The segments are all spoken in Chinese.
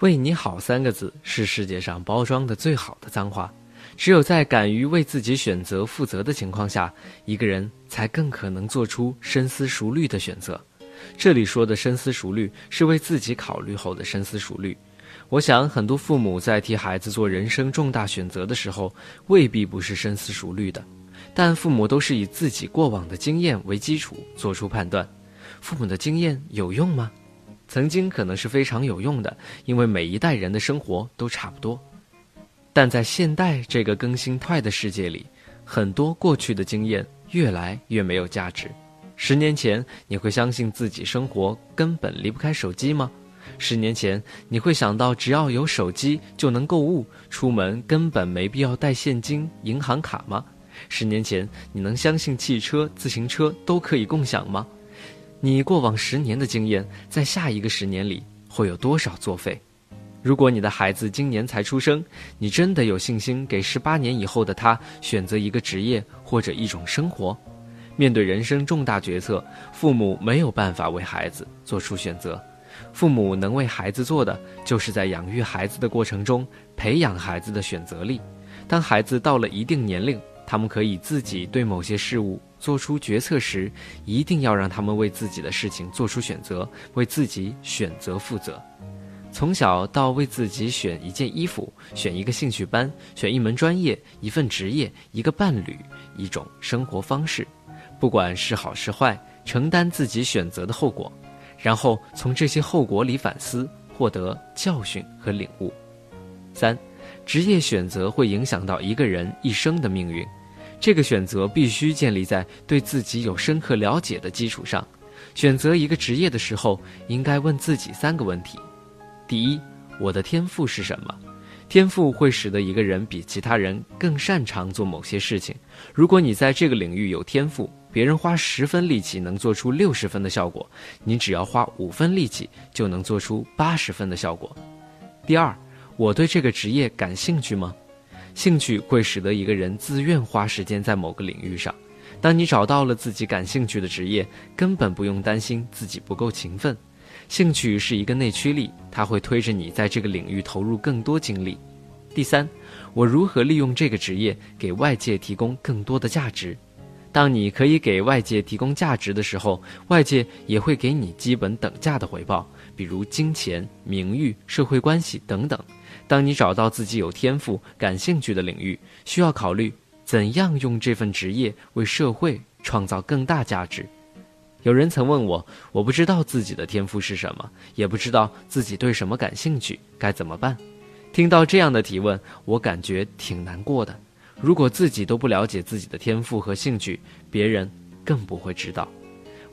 为你好三个字是世界上包装的最好的脏话。只有在敢于为自己选择负责的情况下，一个人才更可能做出深思熟虑的选择。这里说的深思熟虑，是为自己考虑后的深思熟虑。我想，很多父母在替孩子做人生重大选择的时候，未必不是深思熟虑的。但父母都是以自己过往的经验为基础做出判断。父母的经验有用吗？曾经可能是非常有用的，因为每一代人的生活都差不多。但在现代这个更新快的世界里，很多过去的经验越来越没有价值。十年前，你会相信自己生活根本离不开手机吗？十年前，你会想到只要有手机就能购物，出门根本没必要带现金、银行卡吗？十年前，你能相信汽车、自行车都可以共享吗？你过往十年的经验，在下一个十年里会有多少作废？如果你的孩子今年才出生，你真的有信心给十八年以后的他选择一个职业或者一种生活？面对人生重大决策，父母没有办法为孩子做出选择。父母能为孩子做的，就是在养育孩子的过程中培养孩子的选择力。当孩子到了一定年龄，他们可以自己对某些事物做出决策时，一定要让他们为自己的事情做出选择，为自己选择负责。从小到为自己选一件衣服、选一个兴趣班、选一门专业、一份职业、一个伴侣、一种生活方式，不管是好是坏，承担自己选择的后果，然后从这些后果里反思，获得教训和领悟。三。职业选择会影响到一个人一生的命运，这个选择必须建立在对自己有深刻了解的基础上。选择一个职业的时候，应该问自己三个问题：第一，我的天赋是什么？天赋会使得一个人比其他人更擅长做某些事情。如果你在这个领域有天赋，别人花十分力气能做出六十分的效果，你只要花五分力气就能做出八十分的效果。第二。我对这个职业感兴趣吗？兴趣会使得一个人自愿花时间在某个领域上。当你找到了自己感兴趣的职业，根本不用担心自己不够勤奋。兴趣是一个内驱力，它会推着你在这个领域投入更多精力。第三，我如何利用这个职业给外界提供更多的价值？当你可以给外界提供价值的时候，外界也会给你基本等价的回报，比如金钱、名誉、社会关系等等。当你找到自己有天赋、感兴趣的领域，需要考虑怎样用这份职业为社会创造更大价值。有人曾问我：“我不知道自己的天赋是什么，也不知道自己对什么感兴趣，该怎么办？”听到这样的提问，我感觉挺难过的。如果自己都不了解自己的天赋和兴趣，别人更不会知道。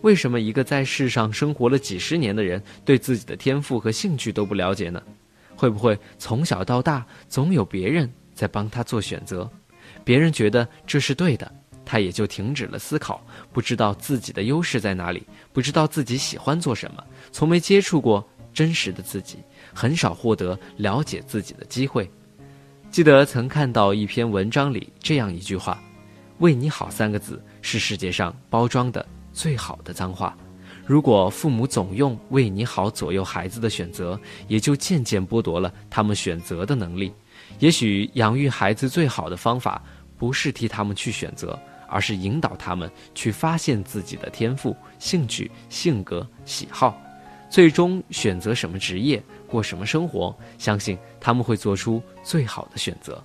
为什么一个在世上生活了几十年的人，对自己的天赋和兴趣都不了解呢？会不会从小到大总有别人在帮他做选择，别人觉得这是对的，他也就停止了思考，不知道自己的优势在哪里，不知道自己喜欢做什么，从没接触过真实的自己，很少获得了解自己的机会。记得曾看到一篇文章里这样一句话：“为你好”三个字是世界上包装的最好的脏话。如果父母总用“为你好”左右孩子的选择，也就渐渐剥夺了他们选择的能力。也许养育孩子最好的方法，不是替他们去选择，而是引导他们去发现自己的天赋、兴趣、性格、喜好，最终选择什么职业、过什么生活。相信他们会做出最好的选择。